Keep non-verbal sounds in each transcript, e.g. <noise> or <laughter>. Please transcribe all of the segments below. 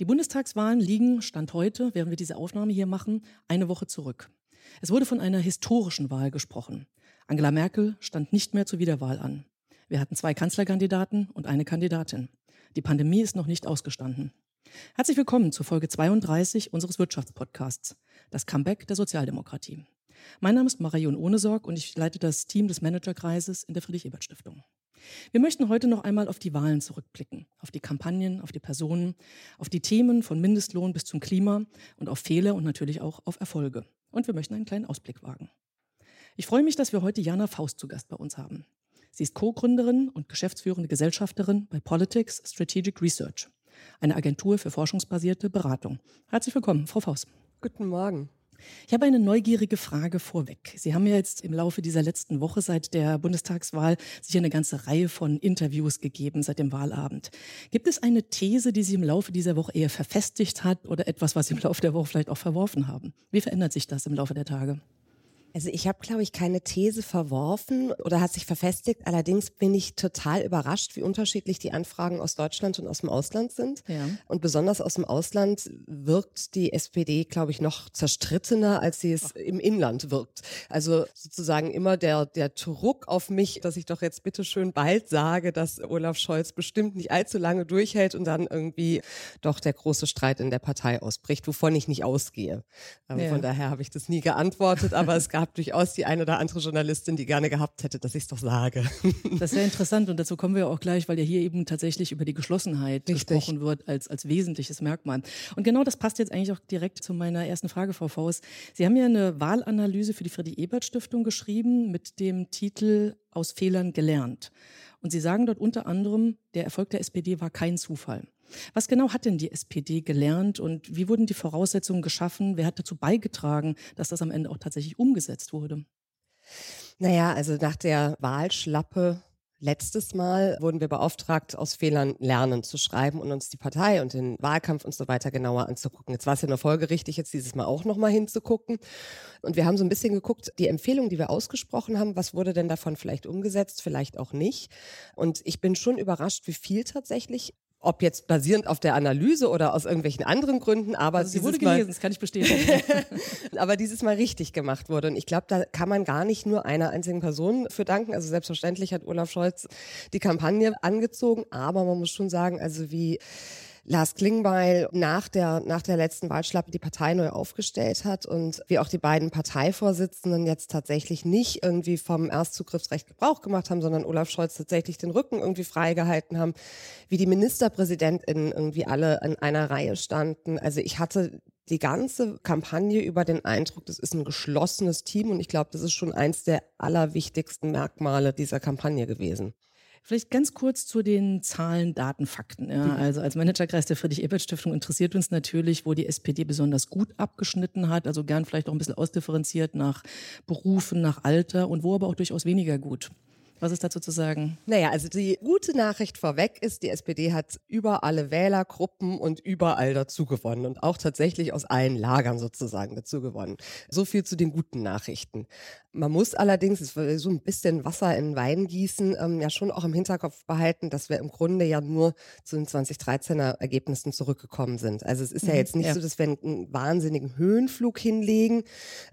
Die Bundestagswahlen liegen, Stand heute, während wir diese Aufnahme hier machen, eine Woche zurück. Es wurde von einer historischen Wahl gesprochen. Angela Merkel stand nicht mehr zur Wiederwahl an. Wir hatten zwei Kanzlerkandidaten und eine Kandidatin. Die Pandemie ist noch nicht ausgestanden. Herzlich willkommen zur Folge 32 unseres Wirtschaftspodcasts, das Comeback der Sozialdemokratie. Mein Name ist Marion Ohnesorg und ich leite das Team des Managerkreises in der Friedrich-Ebert-Stiftung. Wir möchten heute noch einmal auf die Wahlen zurückblicken, auf die Kampagnen, auf die Personen, auf die Themen von Mindestlohn bis zum Klima und auf Fehler und natürlich auch auf Erfolge. Und wir möchten einen kleinen Ausblick wagen. Ich freue mich, dass wir heute Jana Faust zu Gast bei uns haben. Sie ist Co-Gründerin und geschäftsführende Gesellschafterin bei Politics Strategic Research, eine Agentur für forschungsbasierte Beratung. Herzlich willkommen, Frau Faust. Guten Morgen. Ich habe eine neugierige Frage vorweg. Sie haben ja jetzt im Laufe dieser letzten Woche seit der Bundestagswahl sicher eine ganze Reihe von Interviews gegeben seit dem Wahlabend. Gibt es eine These, die Sie im Laufe dieser Woche eher verfestigt hat oder etwas, was Sie im Laufe der Woche vielleicht auch verworfen haben? Wie verändert sich das im Laufe der Tage? Also ich habe, glaube ich, keine These verworfen oder hat sich verfestigt. Allerdings bin ich total überrascht, wie unterschiedlich die Anfragen aus Deutschland und aus dem Ausland sind. Ja. Und besonders aus dem Ausland wirkt die SPD, glaube ich, noch zerstrittener, als sie es Ach. im Inland wirkt. Also sozusagen immer der, der Druck auf mich, dass ich doch jetzt bitte schön bald sage, dass Olaf Scholz bestimmt nicht allzu lange durchhält und dann irgendwie doch der große Streit in der Partei ausbricht, wovon ich nicht ausgehe. Ähm, ja. Von daher habe ich das nie geantwortet, aber es gab <laughs> gab durchaus die eine oder andere Journalistin, die gerne gehabt hätte, dass ich es doch sage. <laughs> Das ist sehr interessant und dazu kommen wir auch gleich, weil ja hier eben tatsächlich über die Geschlossenheit Richtig. gesprochen wird als, als wesentliches Merkmal. Und genau das passt jetzt eigentlich auch direkt zu meiner ersten Frage, Frau Faust. Sie haben ja eine Wahlanalyse für die Friedrich-Ebert-Stiftung geschrieben mit dem Titel Aus Fehlern gelernt. Und Sie sagen dort unter anderem, der Erfolg der SPD war kein Zufall. Was genau hat denn die SPD gelernt und wie wurden die Voraussetzungen geschaffen? Wer hat dazu beigetragen, dass das am Ende auch tatsächlich umgesetzt wurde? Naja, also nach der Wahlschlappe Letztes Mal wurden wir beauftragt, aus Fehlern lernen zu schreiben und uns die Partei und den Wahlkampf und so weiter genauer anzugucken. Jetzt war es ja nur folgerichtig, jetzt dieses Mal auch nochmal hinzugucken. Und wir haben so ein bisschen geguckt, die Empfehlung, die wir ausgesprochen haben, was wurde denn davon vielleicht umgesetzt, vielleicht auch nicht. Und ich bin schon überrascht, wie viel tatsächlich ob jetzt basierend auf der Analyse oder aus irgendwelchen anderen Gründen, aber also sie wurde gelesen, Mal, das kann ich bestätigen. <laughs> aber dieses Mal richtig gemacht wurde. Und ich glaube, da kann man gar nicht nur einer einzigen Person für danken. Also selbstverständlich hat Olaf Scholz die Kampagne angezogen, aber man muss schon sagen, also wie Lars Klingbeil nach der, nach der letzten Wahlschlappe die Partei neu aufgestellt hat und wie auch die beiden Parteivorsitzenden jetzt tatsächlich nicht irgendwie vom Erstzugriffsrecht Gebrauch gemacht haben, sondern Olaf Scholz tatsächlich den Rücken irgendwie freigehalten haben, wie die MinisterpräsidentInnen irgendwie alle in einer Reihe standen. Also ich hatte die ganze Kampagne über den Eindruck, das ist ein geschlossenes Team und ich glaube, das ist schon eins der allerwichtigsten Merkmale dieser Kampagne gewesen. Vielleicht ganz kurz zu den Zahlen, Daten, Fakten. Ja, mhm. also als Managerkreis der Friedrich-Ebert-Stiftung interessiert uns natürlich, wo die SPD besonders gut abgeschnitten hat, also gern vielleicht auch ein bisschen ausdifferenziert nach Berufen, nach Alter und wo aber auch durchaus weniger gut. Was ist dazu zu sagen? Naja, also die gute Nachricht vorweg ist, die SPD hat über alle Wählergruppen und überall dazu gewonnen und auch tatsächlich aus allen Lagern sozusagen dazu gewonnen. So viel zu den guten Nachrichten. Man muss allerdings, so ein bisschen Wasser in Wein gießen, ähm, ja schon auch im Hinterkopf behalten, dass wir im Grunde ja nur zu den 2013er Ergebnissen zurückgekommen sind. Also es ist ja mhm, jetzt nicht ja. so, dass wir einen wahnsinnigen Höhenflug hinlegen,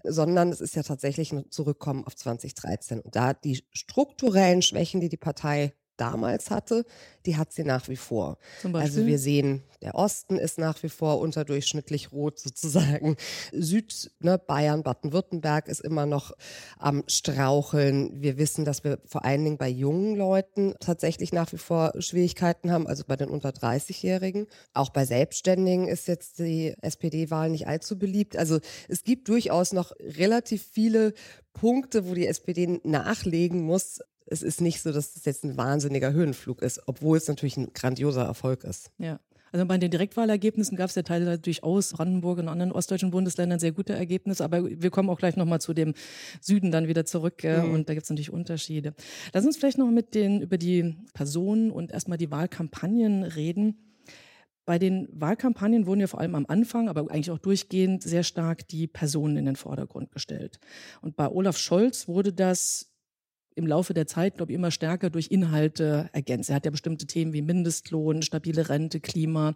sondern es ist ja tatsächlich ein Zurückkommen auf 2013. Und da die Struktur strukturellen Schwächen, die die Partei damals hatte, die hat sie nach wie vor. Also wir sehen, der Osten ist nach wie vor unterdurchschnittlich rot sozusagen. Süd, ne, Bayern, Baden-Württemberg ist immer noch am Straucheln. Wir wissen, dass wir vor allen Dingen bei jungen Leuten tatsächlich nach wie vor Schwierigkeiten haben, also bei den unter 30-Jährigen. Auch bei Selbstständigen ist jetzt die SPD-Wahl nicht allzu beliebt. Also es gibt durchaus noch relativ viele Punkte, wo die SPD nachlegen muss, es ist nicht so, dass es jetzt ein wahnsinniger Höhenflug ist, obwohl es natürlich ein grandioser Erfolg ist. Ja. Also bei den Direktwahlergebnissen gab es ja teilweise durchaus Brandenburg und anderen ostdeutschen Bundesländern sehr gute Ergebnisse, aber wir kommen auch gleich nochmal zu dem Süden dann wieder zurück äh, mhm. und da gibt es natürlich Unterschiede. Lass uns vielleicht noch mit den über die Personen und erstmal die Wahlkampagnen reden. Bei den Wahlkampagnen wurden ja vor allem am Anfang, aber eigentlich auch durchgehend sehr stark die Personen in den Vordergrund gestellt. Und bei Olaf Scholz wurde das im Laufe der Zeit, glaube ich, immer stärker durch Inhalte ergänzt. Er hat ja bestimmte Themen wie Mindestlohn, stabile Rente, Klima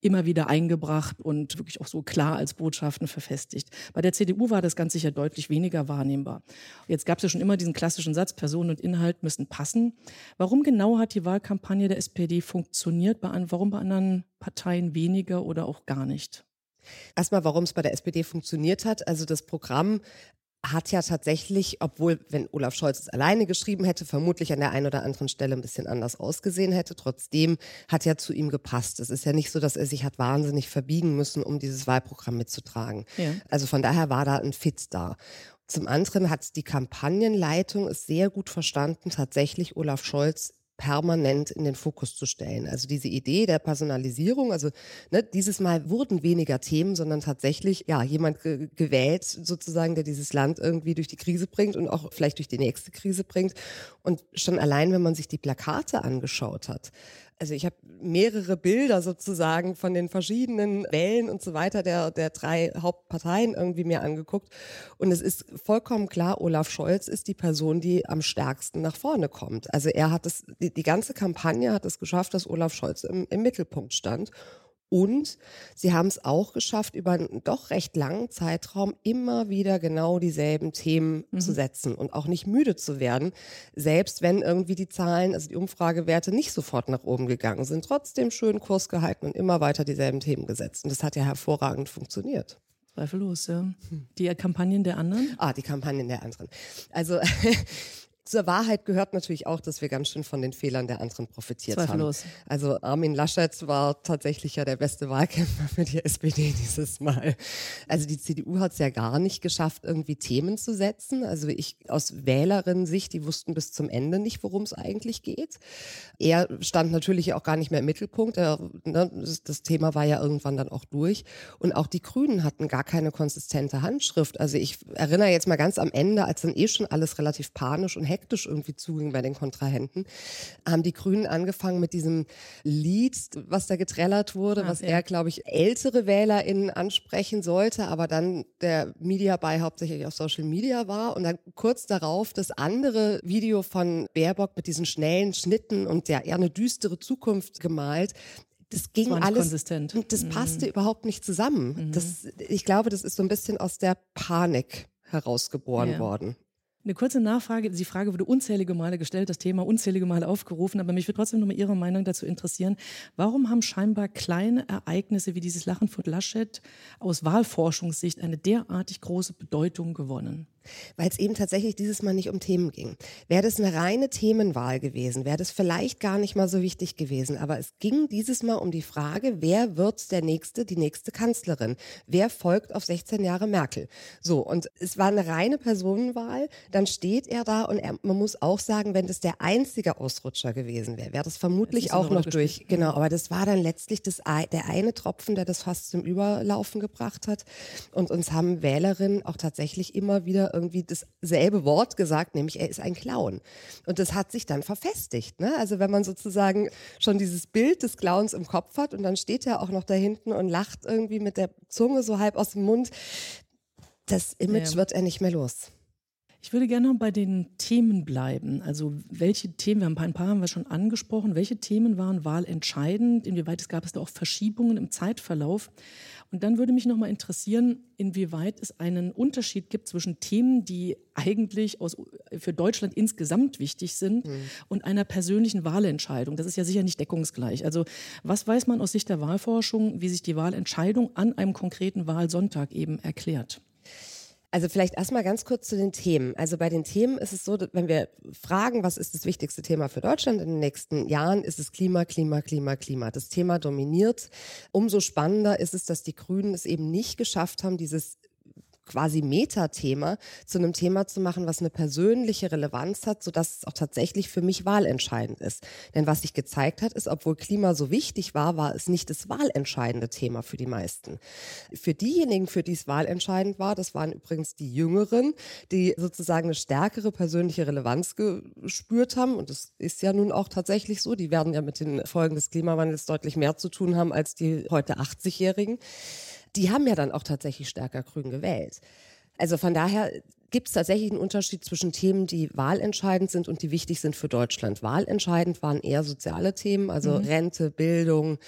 immer wieder eingebracht und wirklich auch so klar als Botschaften verfestigt. Bei der CDU war das ganz sicher deutlich weniger wahrnehmbar. Jetzt gab es ja schon immer diesen klassischen Satz, Person und Inhalt müssen passen. Warum genau hat die Wahlkampagne der SPD funktioniert? Warum bei anderen Parteien weniger oder auch gar nicht? Erstmal, warum es bei der SPD funktioniert hat. Also das Programm hat ja tatsächlich, obwohl, wenn Olaf Scholz es alleine geschrieben hätte, vermutlich an der einen oder anderen Stelle ein bisschen anders ausgesehen hätte. Trotzdem hat ja zu ihm gepasst. Es ist ja nicht so, dass er sich hat wahnsinnig verbiegen müssen, um dieses Wahlprogramm mitzutragen. Ja. Also von daher war da ein Fit da. Zum anderen hat die Kampagnenleitung es sehr gut verstanden, tatsächlich Olaf Scholz permanent in den Fokus zu stellen. Also diese Idee der Personalisierung, also ne, dieses Mal wurden weniger Themen, sondern tatsächlich ja jemand ge gewählt sozusagen, der dieses Land irgendwie durch die Krise bringt und auch vielleicht durch die nächste Krise bringt. Und schon allein, wenn man sich die Plakate angeschaut hat, also ich habe mehrere Bilder sozusagen von den verschiedenen Wellen und so weiter der, der drei Hauptparteien irgendwie mir angeguckt. Und es ist vollkommen klar, Olaf Scholz ist die Person, die am stärksten nach vorne kommt. Also er hat es, die, die ganze Kampagne hat es geschafft, dass Olaf Scholz im, im Mittelpunkt stand. Und sie haben es auch geschafft, über einen doch recht langen Zeitraum immer wieder genau dieselben Themen mhm. zu setzen und auch nicht müde zu werden, selbst wenn irgendwie die Zahlen, also die Umfragewerte nicht sofort nach oben gegangen sind, trotzdem schön Kurs gehalten und immer weiter dieselben Themen gesetzt. Und das hat ja hervorragend funktioniert. Zweifellos, ja. Hm. Die Kampagnen der anderen? Ah, die Kampagnen der anderen. Also <laughs> Zur Wahrheit gehört natürlich auch, dass wir ganz schön von den Fehlern der anderen profitiert Zweifellos. haben. Also Armin Laschet war tatsächlich ja der beste Wahlkämpfer für die SPD <laughs> dieses Mal. Also die CDU hat es ja gar nicht geschafft, irgendwie Themen zu setzen. Also ich aus Wählerinnen-Sicht, die wussten bis zum Ende nicht, worum es eigentlich geht. Er stand natürlich auch gar nicht mehr im Mittelpunkt. Er, ne, das, das Thema war ja irgendwann dann auch durch. Und auch die Grünen hatten gar keine konsistente Handschrift. Also ich erinnere jetzt mal ganz am Ende, als dann eh schon alles relativ panisch und hektisch hektisch irgendwie zuging bei den Kontrahenten, haben die Grünen angefangen mit diesem Lied, was da getrellert wurde, Ach, was ja. er, glaube ich, ältere WählerInnen ansprechen sollte, aber dann der Media Buy hauptsächlich auf Social Media war und dann kurz darauf das andere Video von Baerbock mit diesen schnellen Schnitten und ja eher eine düstere Zukunft gemalt, das ging das alles konsistent. das passte mhm. überhaupt nicht zusammen. Mhm. Das, ich glaube, das ist so ein bisschen aus der Panik herausgeboren ja. worden. Eine kurze Nachfrage. Die Frage wurde unzählige Male gestellt, das Thema unzählige Male aufgerufen, aber mich würde trotzdem nochmal Ihre Meinung dazu interessieren. Warum haben scheinbar kleine Ereignisse wie dieses Lachen von Laschet aus Wahlforschungssicht eine derartig große Bedeutung gewonnen? weil es eben tatsächlich dieses Mal nicht um Themen ging. Wäre das eine reine Themenwahl gewesen, wäre das vielleicht gar nicht mal so wichtig gewesen. Aber es ging dieses Mal um die Frage, wer wird der nächste, die nächste Kanzlerin? Wer folgt auf 16 Jahre Merkel? So, und es war eine reine Personenwahl. Dann steht er da und er, man muss auch sagen, wenn das der einzige Ausrutscher gewesen wäre, wäre das vermutlich das auch noch durch. Genau, aber das war dann letztlich das, der eine Tropfen, der das fast zum Überlaufen gebracht hat. Und uns haben Wählerinnen auch tatsächlich immer wieder irgendwie dasselbe Wort gesagt, nämlich er ist ein Clown. Und das hat sich dann verfestigt. Ne? Also wenn man sozusagen schon dieses Bild des Clowns im Kopf hat und dann steht er auch noch da hinten und lacht irgendwie mit der Zunge so halb aus dem Mund, das Image ja. wird er nicht mehr los. Ich würde gerne noch bei den Themen bleiben. Also welche Themen, wir haben ein paar haben wir schon angesprochen, welche Themen waren wahlentscheidend, inwieweit es gab es da auch Verschiebungen im Zeitverlauf. Und dann würde mich noch mal interessieren, inwieweit es einen Unterschied gibt zwischen Themen, die eigentlich aus, für Deutschland insgesamt wichtig sind mhm. und einer persönlichen Wahlentscheidung. Das ist ja sicher nicht deckungsgleich. Also was weiß man aus Sicht der Wahlforschung, wie sich die Wahlentscheidung an einem konkreten Wahlsonntag eben erklärt? Also vielleicht erstmal ganz kurz zu den Themen. Also bei den Themen ist es so, wenn wir fragen, was ist das wichtigste Thema für Deutschland in den nächsten Jahren, ist es Klima, Klima, Klima, Klima. Das Thema dominiert. Umso spannender ist es, dass die Grünen es eben nicht geschafft haben, dieses quasi Metathema zu einem Thema zu machen, was eine persönliche Relevanz hat, sodass es auch tatsächlich für mich wahlentscheidend ist. Denn was sich gezeigt hat, ist, obwohl Klima so wichtig war, war es nicht das wahlentscheidende Thema für die meisten. Für diejenigen, für die es wahlentscheidend war, das waren übrigens die Jüngeren, die sozusagen eine stärkere persönliche Relevanz gespürt haben. Und das ist ja nun auch tatsächlich so. Die werden ja mit den Folgen des Klimawandels deutlich mehr zu tun haben als die heute 80-Jährigen die haben ja dann auch tatsächlich stärker grün gewählt. Also von daher gibt es tatsächlich einen Unterschied zwischen Themen, die wahlentscheidend sind und die wichtig sind für Deutschland. Wahlentscheidend waren eher soziale Themen, also mhm. Rente, Bildung,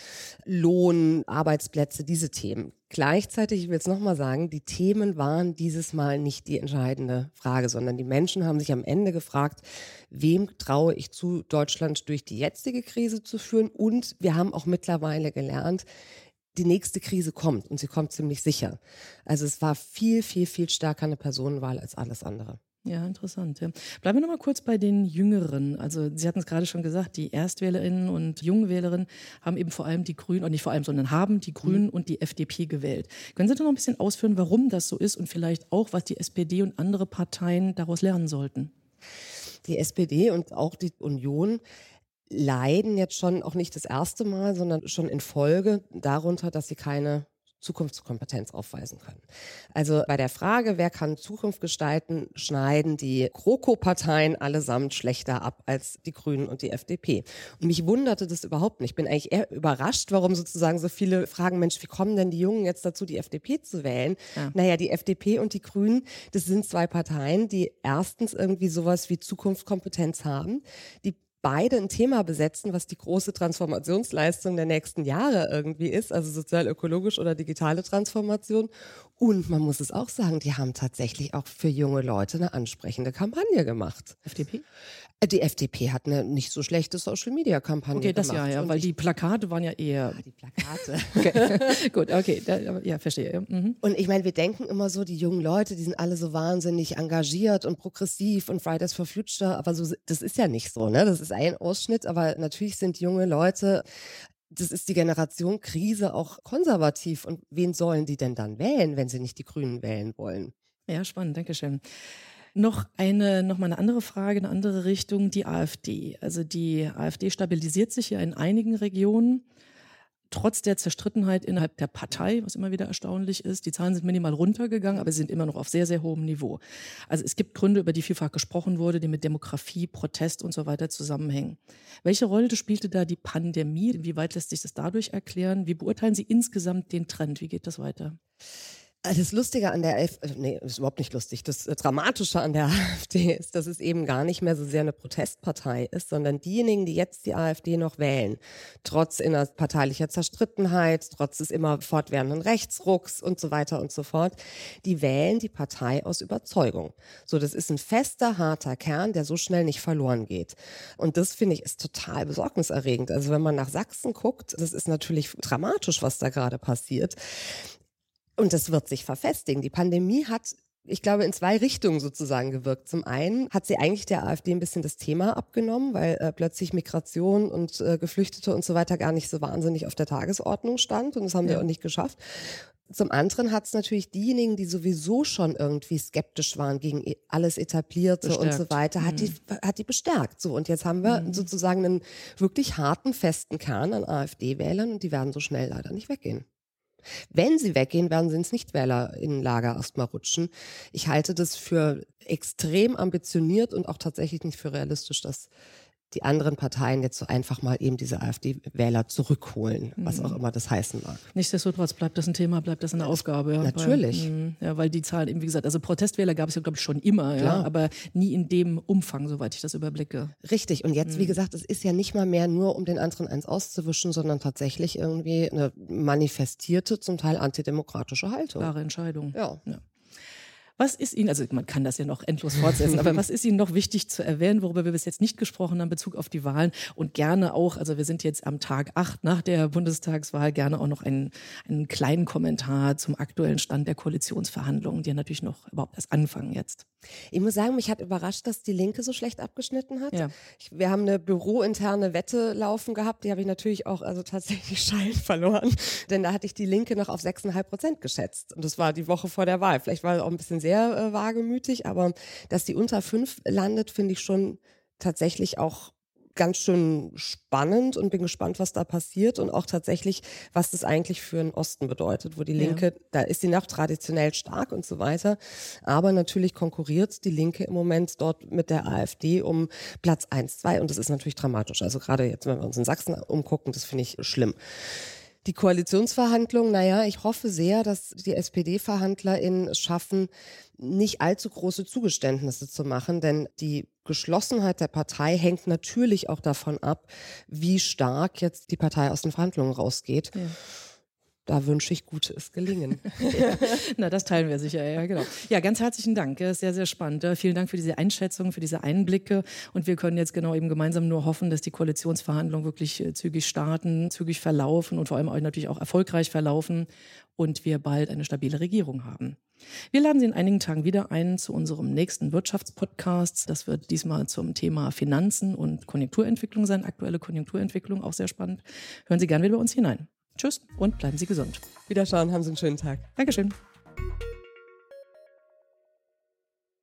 Lohn, Arbeitsplätze, diese Themen. Gleichzeitig, ich will es nochmal sagen, die Themen waren dieses Mal nicht die entscheidende Frage, sondern die Menschen haben sich am Ende gefragt, wem traue ich zu, Deutschland durch die jetzige Krise zu führen? Und wir haben auch mittlerweile gelernt, die nächste Krise kommt und sie kommt ziemlich sicher. Also es war viel, viel, viel stärker eine Personenwahl als alles andere. Ja, interessant. Ja. Bleiben wir noch mal kurz bei den Jüngeren. Also Sie hatten es gerade schon gesagt, die Erstwählerinnen und Jungwählerinnen haben eben vor allem die Grünen, und nicht vor allem, sondern haben die Grünen mhm. und die FDP gewählt. Können Sie da noch ein bisschen ausführen, warum das so ist und vielleicht auch, was die SPD und andere Parteien daraus lernen sollten? Die SPD und auch die Union leiden jetzt schon auch nicht das erste Mal, sondern schon in Folge darunter, dass sie keine Zukunftskompetenz aufweisen können. Also bei der Frage, wer kann Zukunft gestalten, schneiden die GroKo-Parteien allesamt schlechter ab als die Grünen und die FDP. Und mich wunderte das überhaupt nicht. Ich bin eigentlich eher überrascht, warum sozusagen so viele fragen, Mensch, wie kommen denn die Jungen jetzt dazu, die FDP zu wählen? Ja. Naja, die FDP und die Grünen, das sind zwei Parteien, die erstens irgendwie sowas wie Zukunftskompetenz haben, die beide ein Thema besetzen, was die große Transformationsleistung der nächsten Jahre irgendwie ist, also sozial-ökologisch oder digitale Transformation. Und man muss es auch sagen, die haben tatsächlich auch für junge Leute eine ansprechende Kampagne gemacht. FDP? Äh, die FDP hat eine nicht so schlechte Social-Media-Kampagne okay, gemacht. Okay, das ja, ja, weil die Plakate waren ja eher... Ah, die Plakate. <laughs> okay. <laughs> Gut, okay, da, ja, verstehe. Mhm. Und ich meine, wir denken immer so, die jungen Leute, die sind alle so wahnsinnig engagiert und progressiv und Fridays for Future, aber so, das ist ja nicht so, ne? Das ist ein Ausschnitt, aber natürlich sind junge Leute das ist die Generation Krise auch konservativ. Und wen sollen die denn dann wählen, wenn sie nicht die Grünen wählen wollen? Ja, spannend, Dankeschön. Noch eine, noch mal eine andere Frage, eine andere Richtung, die AfD. Also die AfD stabilisiert sich ja in einigen Regionen trotz der Zerstrittenheit innerhalb der Partei, was immer wieder erstaunlich ist. Die Zahlen sind minimal runtergegangen, aber sie sind immer noch auf sehr, sehr hohem Niveau. Also es gibt Gründe, über die vielfach gesprochen wurde, die mit Demografie, Protest und so weiter zusammenhängen. Welche Rolle spielte da die Pandemie? Wie weit lässt sich das dadurch erklären? Wie beurteilen Sie insgesamt den Trend? Wie geht das weiter? Also das Lustige an der AfD, äh, nee, ist überhaupt nicht lustig. Das Dramatische an der <laughs> AfD ist, dass es eben gar nicht mehr so sehr eine Protestpartei ist, sondern diejenigen, die jetzt die AfD noch wählen, trotz innerparteilicher Zerstrittenheit, trotz des immer fortwährenden Rechtsrucks und so weiter und so fort, die wählen die Partei aus Überzeugung. So, das ist ein fester, harter Kern, der so schnell nicht verloren geht. Und das finde ich ist total besorgniserregend. Also wenn man nach Sachsen guckt, das ist natürlich dramatisch, was da gerade passiert. Und das wird sich verfestigen. Die Pandemie hat ich glaube, in zwei Richtungen sozusagen gewirkt. Zum einen hat sie eigentlich der AfD ein bisschen das Thema abgenommen, weil äh, plötzlich Migration und äh, Geflüchtete und so weiter gar nicht so wahnsinnig auf der Tagesordnung stand und das haben ja. wir auch nicht geschafft. Zum anderen hat es natürlich diejenigen, die sowieso schon irgendwie skeptisch waren gegen e, alles Etablierte bestärkt. und so weiter, hat, mhm. die, hat die bestärkt. So, und jetzt haben wir mhm. sozusagen einen wirklich harten, festen Kern an AfD-Wählern und die werden so schnell leider nicht weggehen. Wenn sie weggehen, werden sie ins Nichtwählerinnenlager erstmal rutschen. Ich halte das für extrem ambitioniert und auch tatsächlich nicht für realistisch, dass die anderen Parteien jetzt so einfach mal eben diese AfD-Wähler zurückholen, was mhm. auch immer das heißen mag. Nichtsdestotrotz bleibt das ein Thema, bleibt das eine Aufgabe. Ja, Natürlich. Weil, mhm, ja, weil die Zahlen eben, wie gesagt, also Protestwähler gab es ja, glaube ich, schon immer, ja, aber nie in dem Umfang, soweit ich das überblicke. Richtig. Und jetzt, mhm. wie gesagt, es ist ja nicht mal mehr nur, um den anderen eins auszuwischen, sondern tatsächlich irgendwie eine manifestierte, zum Teil antidemokratische Haltung. Klare Entscheidung. ja. ja. Was ist Ihnen, also man kann das ja noch endlos fortsetzen, aber <laughs> was ist Ihnen noch wichtig zu erwähnen, worüber wir bis jetzt nicht gesprochen haben, in Bezug auf die Wahlen und gerne auch, also wir sind jetzt am Tag acht nach der Bundestagswahl, gerne auch noch einen, einen kleinen Kommentar zum aktuellen Stand der Koalitionsverhandlungen, die ja natürlich noch überhaupt erst anfangen jetzt. Ich muss sagen, mich hat überrascht, dass die Linke so schlecht abgeschnitten hat. Ja. Ich, wir haben eine bürointerne Wette laufen gehabt, die habe ich natürlich auch also tatsächlich <laughs> Schein verloren, denn da hatte ich die Linke noch auf 6,5 Prozent geschätzt und das war die Woche vor der Wahl. Vielleicht war es auch ein bisschen sehr äh, wagemütig, aber dass die unter fünf landet, finde ich schon tatsächlich auch ganz schön spannend und bin gespannt, was da passiert und auch tatsächlich, was das eigentlich für den Osten bedeutet, wo die Linke, ja. da ist sie noch traditionell stark und so weiter, aber natürlich konkurriert die Linke im Moment dort mit der AfD um Platz eins, zwei und das ist natürlich dramatisch. Also gerade jetzt, wenn wir uns in Sachsen umgucken, das finde ich schlimm. Die Koalitionsverhandlungen, naja, ich hoffe sehr, dass die SPD-VerhandlerInnen es schaffen, nicht allzu große Zugeständnisse zu machen, denn die Geschlossenheit der Partei hängt natürlich auch davon ab, wie stark jetzt die Partei aus den Verhandlungen rausgeht. Ja da wünsche ich gutes Gelingen. <laughs> na, das teilen wir sicher, ja, genau. Ja, ganz herzlichen Dank. Sehr, sehr spannend. Vielen Dank für diese Einschätzung, für diese Einblicke. Und wir können jetzt genau eben gemeinsam nur hoffen, dass die Koalitionsverhandlungen wirklich äh, zügig starten, zügig verlaufen und vor allem auch natürlich auch erfolgreich verlaufen und wir bald eine stabile Regierung haben. Wir laden Sie in einigen Tagen wieder ein zu unserem nächsten Wirtschaftspodcast. Das wird diesmal zum Thema Finanzen und Konjunkturentwicklung sein, aktuelle Konjunkturentwicklung, auch sehr spannend. Hören Sie gerne wieder bei uns hinein. Tschüss und bleiben Sie gesund. Wiederschauen, haben Sie einen schönen Tag. Dankeschön.